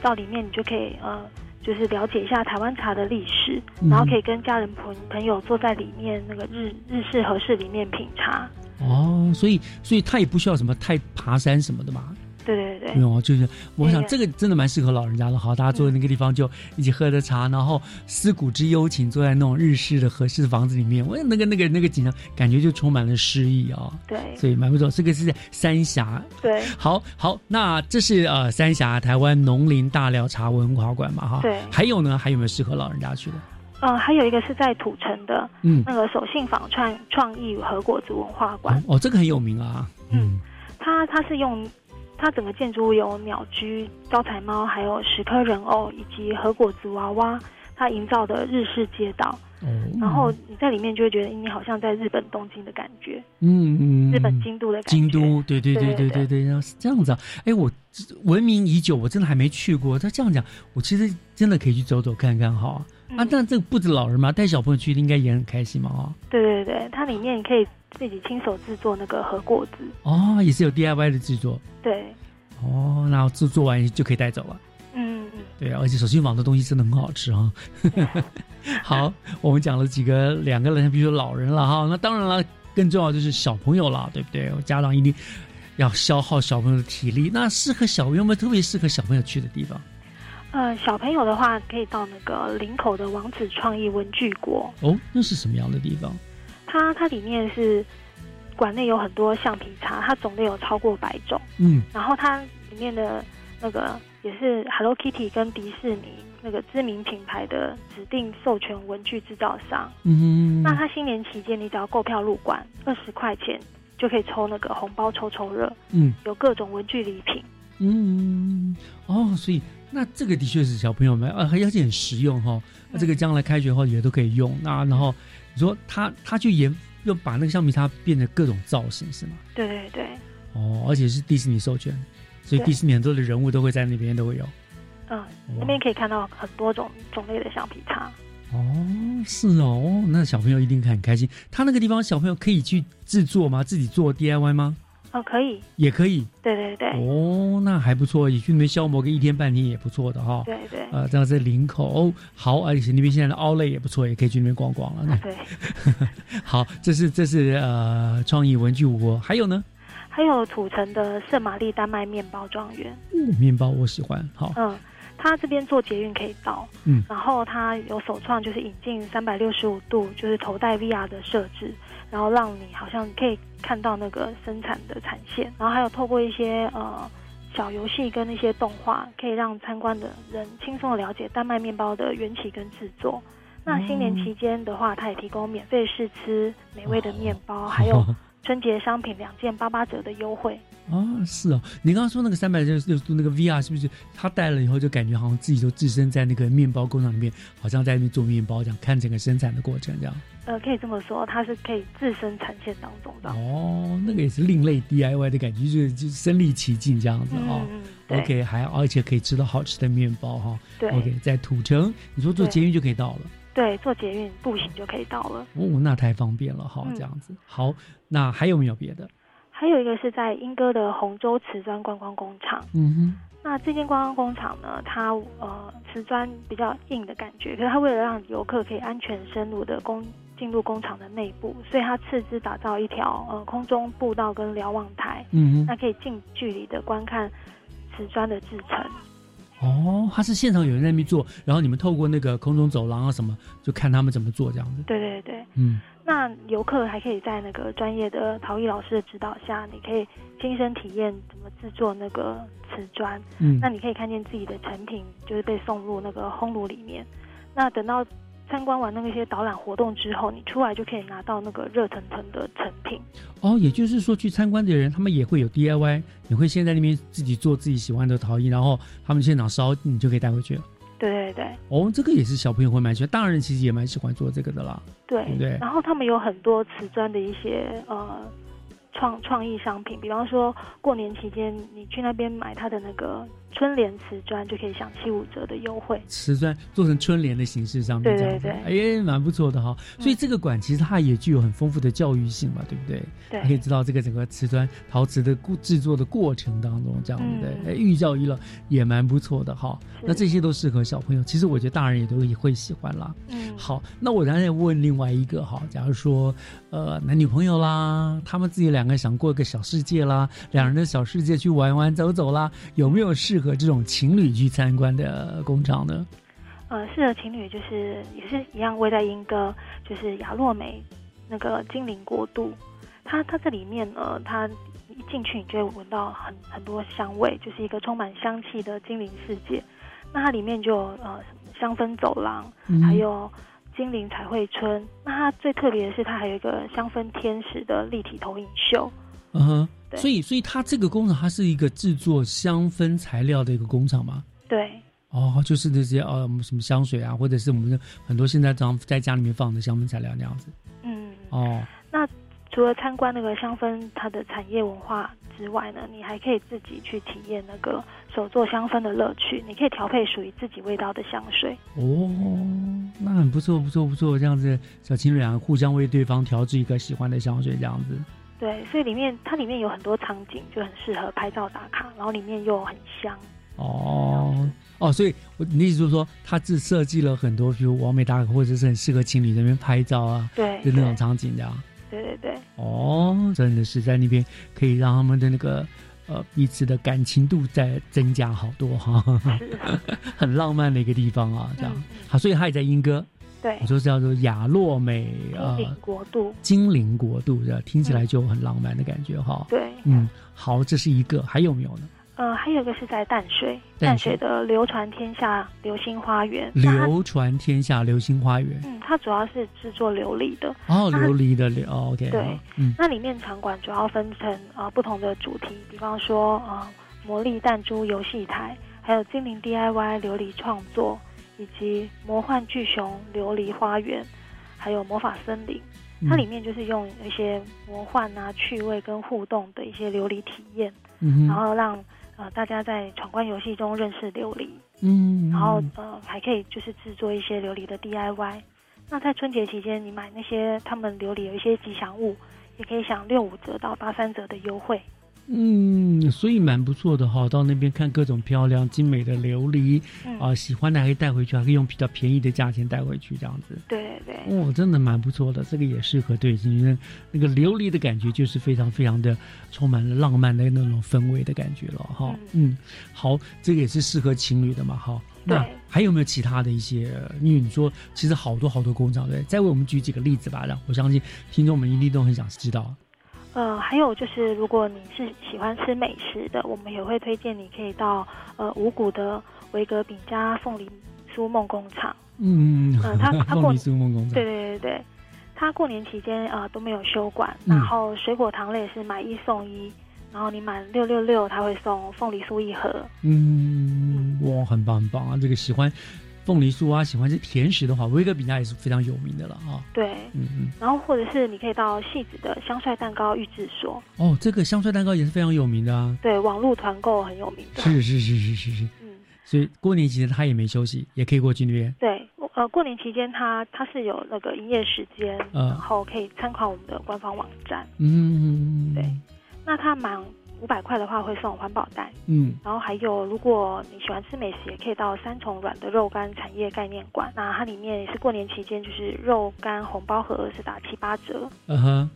到里面你就可以呃，就是了解一下台湾茶的历史，然后可以跟家人朋朋友坐在里面那个日日式和室里面品茶。哦，所以所以它也不需要什么太爬山什么的嘛。对对对，没有，就是我想这个真的蛮适合老人家的。好，大家坐在那个地方就一起喝着茶，然后思古之幽情，坐在那种日式的合适的房子里面，我那个那个那个景象，感觉就充满了诗意啊。对，所以蛮不错。这个是在三峡。对，好好，那这是呃三峡台湾农林大寮茶文化馆嘛哈。对。还有呢？还有没有适合老人家去的？嗯，还有一个是在土城的，嗯，那个手信坊创创意和果子文化馆。哦，这个很有名啊。嗯，它它是用。它整个建筑物有鸟居、招财猫，还有十颗人偶以及和果子娃娃，它营造的日式街道。嗯然后你在里面就会觉得你好像在日本东京的感觉。嗯嗯。日本京都的感觉。京都，对对对对对对，然后是这样子啊。哎，我闻名已久，我真的还没去过。他这样讲，我其实真的可以去走走看看，哈。啊，但这个不止老人嘛，带小朋友去应该也很开心嘛，哦。对对对，它里面可以。自己亲手制作那个和果子哦，也是有 DIY 的制作。对，哦，那制作完就可以带走了。嗯嗯，对而且手心网的东西真的很好吃啊。好，我们讲了几个两个人，比如说老人了哈，那当然了，更重要就是小朋友了，对不对？家长一定要消耗小朋友的体力。那适合小朋友们，特别适合小朋友去的地方。呃，小朋友的话可以到那个林口的王子创意文具国。哦，那是什么样的地方？它它里面是馆内有很多橡皮擦，它种类有超过百种。嗯，然后它里面的那个也是 Hello Kitty 跟迪士尼那个知名品牌的指定授权文具制造商。嗯，那它新年期间，你只要购票入馆二十块钱，就可以抽那个红包抽抽乐。嗯，有各种文具礼品。嗯，哦，所以那这个的确是小朋友们啊，而且很实用哈。那这个将来开学后也都可以用。那然后你说他他去研又把那个橡皮擦变成各种造型是吗？对对对。哦，而且是迪士尼授权，所以迪士尼很多的人物都会在那边都会有。嗯，那边可以看到很多种种类的橡皮擦。哦，是哦，哦那小朋友一定很开心。他那个地方小朋友可以去制作吗？自己做 DIY 吗？哦，可以。也可以。对对对。哦，那还不错，也去那边消磨个一天半天也不错的哈。对对。呃，这样在林口哦，好，而且那边现在的奥莱也不错，也可以去那边逛逛了。那对。好，这是这是呃创意文具国，还有呢？还有土城的圣玛丽丹麦面包庄园。哦，面包我喜欢。好。嗯，他这边做捷运可以到。嗯。然后他有首创，就是引进三百六十五度，就是头戴 VR 的设置，然后让你好像可以看到那个生产的产线，然后还有透过一些呃小游戏跟那些动画，可以让参观的人轻松的了解丹麦面包的缘起跟制作。那新年期间的话，它也提供免费试吃美味的面包，还有春节商品两件八八折的优惠。哦，是哦，你刚刚说那个三百六十度那个 VR 是不是他戴了以后就感觉好像自己就置身在那个面包工厂里面，好像在那边做面包这样，看整个生产的过程这样。呃，可以这么说，它是可以置身产线当中的。哦，那个也是另类 DIY 的感觉，就是就是身临其境这样子哦。嗯 OK，还而且可以吃到好吃的面包哈。对。OK，在土城，你说坐捷运就可以到了。对，坐捷运步行就可以到了。哦，那太方便了，哈，这样子。好，那还有没有别的？还有一个是在莺歌的洪州瓷砖观光工厂。嗯哼。那这间观光工厂呢，它呃瓷砖比较硬的感觉，可是它为了让游客可以安全深入的工进入工厂的内部，所以它斥资打造一条呃空中步道跟瞭望台。嗯哼。那可以近距离的观看瓷砖的制成。哦，它是现场有人在那边做，然后你们透过那个空中走廊啊什么，就看他们怎么做这样子。对对对，嗯。那游客还可以在那个专业的陶艺老师的指导下，你可以亲身体验怎么制作那个瓷砖。嗯。那你可以看见自己的成品就是被送入那个烘炉里面。那等到参观完那些导览活动之后，你出来就可以拿到那个热腾腾的成品。哦，也就是说，去参观的人他们也会有 DIY，你会先在那边自己做自己喜欢的陶艺，然后他们现场烧，你就可以带回去了。对对对。哦，这个也是小朋友会蛮喜欢，大人其实也蛮喜欢做这个的啦。对，对？然后他们有很多瓷砖的一些呃创创意商品，比方说过年期间你去那边买他的那个春联瓷砖，就可以享七五折的优惠。瓷砖做成春联的形式上面，对对，对哎，蛮不错的哈。所以这个馆其实它也具有很丰富的教育性嘛，对不对？对，可以知道这个整个瓷砖陶瓷的过制作的过程当中，这样子的，寓教于乐也蛮不错的哈。那这些都适合小朋友，其实我觉得大人也都也会喜欢啦。嗯，好，那我当然问另外一个哈，假如说呃男女朋友啦，他们自己两个想过一个小世界啦，两人的小世界去玩玩走走啦，有没有适合这种情侣去参观的工厂呢？呃，适合情侣就是也是一样，位在英歌，就是雅洛美那个精灵国度。它它这里面呢，它一进去你就会闻到很很多香味，就是一个充满香气的精灵世界。那它里面就有呃香氛走廊，嗯还有精灵彩绘村。那它最特别的是，它还有一个香氛天使的立体投影秀。嗯哼，所以所以它这个工厂它是一个制作香氛材料的一个工厂吗？对，哦，就是这些呃什么香水啊，或者是我们的很多现在常在家里面放的香氛材料那样子。嗯，哦，那除了参观那个香氛它的产业文化之外呢，你还可以自己去体验那个手做香氛的乐趣。你可以调配属于自己味道的香水。哦，那很不错，不错，不错，这样子小情侣啊，互相为对方调制一个喜欢的香水，这样子。对，所以里面它里面有很多场景，就很适合拍照打卡，然后里面又很香。哦哦，所以我你的意思就是说，它是设计了很多，比如完美打卡，或者是很适合情侣在那边拍照啊，对的那种场景这样。对对对，哦，真的是在那边可以让他们的那个呃彼此的感情度在增加好多哈，很浪漫的一个地方啊，这样好，所以他也在莺歌。对，我说叫做亚洛美啊，精灵国度，精灵国度的，听起来就很浪漫的感觉哈。对，嗯，好，这是一个，还有没有呢？呃，还有一个是在淡水，淡水的流传天下流星花园。流传天下流星花园，嗯，它主要是制作琉璃的。哦，琉璃的琉，OK。对，嗯，那里面场馆主要分成呃不同的主题，比方说呃魔力弹珠游戏台，还有精灵 DIY 琉璃创作。以及魔幻巨熊琉璃花园，还有魔法森林，它里面就是用一些魔幻啊、趣味跟互动的一些琉璃体验，然后让呃大家在闯关游戏中认识琉璃，嗯，然后呃还可以就是制作一些琉璃的 DIY。那在春节期间，你买那些他们琉璃有一些吉祥物，也可以享六五折到八三折的优惠。嗯，所以蛮不错的哈，到那边看各种漂亮精美的琉璃，啊，喜欢的还可以带回去，还可以用比较便宜的价钱带回去，这样子。对对。哦，真的蛮不错的，这个也适合对，因为那个琉璃的感觉就是非常非常的充满了浪漫的那种氛围的感觉了哈。嗯，好，这个也是适合情侣的嘛哈。那还有没有其他的一些？因为你说其实好多好多工厂对，再为我们举几个例子吧，让我相信听众们一定都很想知道。呃，还有就是，如果你是喜欢吃美食的，我们也会推荐你可以到呃五谷的维格饼家凤梨酥梦工厂。嗯，呃，他他 过酥梦工厂，对对对对，他过年期间啊都没有休馆，然后水果糖类是买一送一，然后你满六六六他会送凤梨酥一盒。嗯，哇，很棒很棒啊！这个喜欢。凤梨酥啊，喜欢吃甜食的话，威格比家也是非常有名的了啊。对，嗯嗯。然后或者是你可以到戏子的香帅蛋糕预制所。哦，这个香帅蛋糕也是非常有名的啊。对，网络团购很有名的。是是是是是是。嗯。所以过年期间他也没休息，也可以过去那边。对，呃，过年期间他他是有那个营业时间，然后可以参考我们的官方网站。嗯嗯。对，那他满。五百块的话会送环保袋，嗯，然后还有如果你喜欢吃美食，也可以到三重软的肉干产业概念馆。那它里面是过年期间，就是肉干红包盒是打七八折。嗯哼，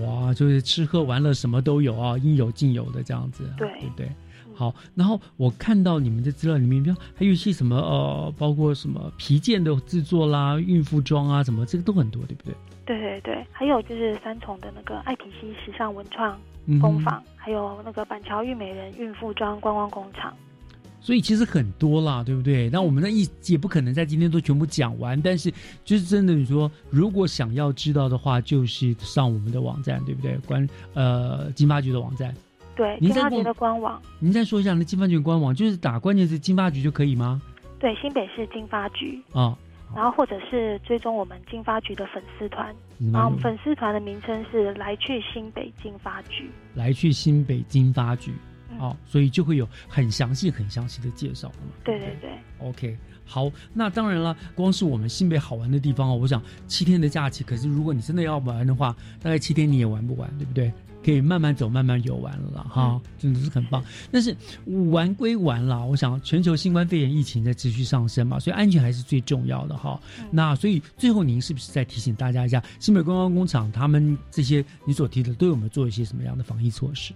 哇，就是吃喝玩乐什么都有啊，应有尽有的这样子，对对对。好，然后我看到你们的资料里面，比如还有一些什么呃，包括什么皮件的制作啦、孕妇装啊，什么这个都很多，对不对？对对对，还有就是三重的那个爱皮西时尚文创工坊，还有那个板桥玉美人孕妇装观光工厂。所以其实很多啦，对不对？那我们的一也不可能在今天都全部讲完，但是就是真的，你说如果想要知道的话，就是上我们的网站，对不对？关呃金发局的网站。对，金发局的官网。您再说一下，那金发局官网就是打关键字“金发局”就可以吗？对，新北市金发局。啊。然后或者是追踪我们金发局的粉丝团，然后粉丝团的名称是“来去新北金发局”。来去新北金发局，哦，所以就会有很详细、很详细的介绍嘛。对对对。OK，好，那当然了，光是我们新北好玩的地方哦，我想七天的假期，可是如果你真的要玩的话，大概七天你也玩不完，对不对？可以慢慢走，慢慢游玩了哈，真的是很棒。但是玩归玩啦，我想全球新冠肺炎疫情在持续上升嘛，所以安全还是最重要的哈。那所以最后您是不是再提醒大家一下，新北观光工厂他们这些你所提的都有没有做一些什么样的防疫措施？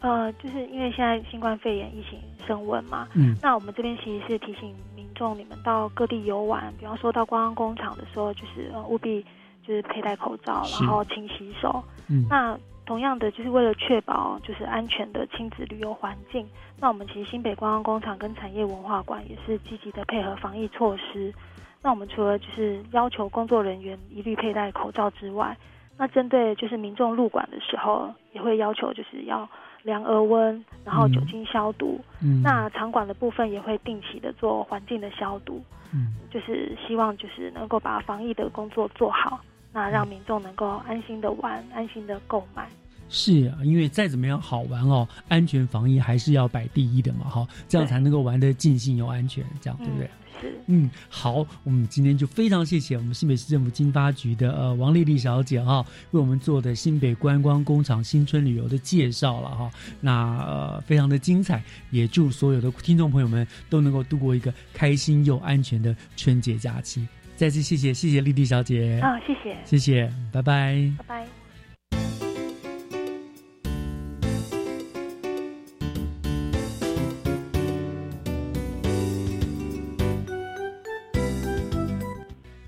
呃，就是因为现在新冠肺炎疫情升温嘛，嗯，那我们这边其实是提醒民众，你们到各地游玩，比方说到观光工厂的时候，就是呃务必就是佩戴口罩，然后勤洗手。嗯，那同样的，就是为了确保就是安全的亲子旅游环境，那我们其实新北观光工厂跟产业文化馆也是积极的配合防疫措施。那我们除了就是要求工作人员一律佩戴口罩之外，那针对就是民众入馆的时候，也会要求就是要量额温，然后酒精消毒。嗯，那场馆的部分也会定期的做环境的消毒。嗯，就是希望就是能够把防疫的工作做好。那让民众能够安心的玩，安心的购买。是啊，因为再怎么样好玩哦，安全防疫还是要摆第一的嘛，哈，这样才能够玩得尽兴又安全，这样对不对？是。嗯，好，我们今天就非常谢谢我们新北市政府经发局的呃王丽丽小姐哈，为我们做的新北观光工厂新春旅游的介绍了哈，那呃非常的精彩，也祝所有的听众朋友们都能够度过一个开心又安全的春节假期。再次谢谢，谢谢丽丽小姐。啊，谢谢，谢谢，拜拜，拜拜。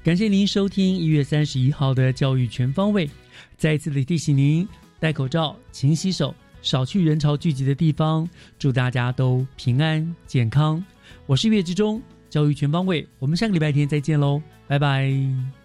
感谢您收听一月三十一号的教育全方位。再一次的提醒您，戴口罩，勤洗手，少去人潮聚集的地方。祝大家都平安健康。我是月之中，教育全方位。我们下个礼拜天再见喽，拜拜。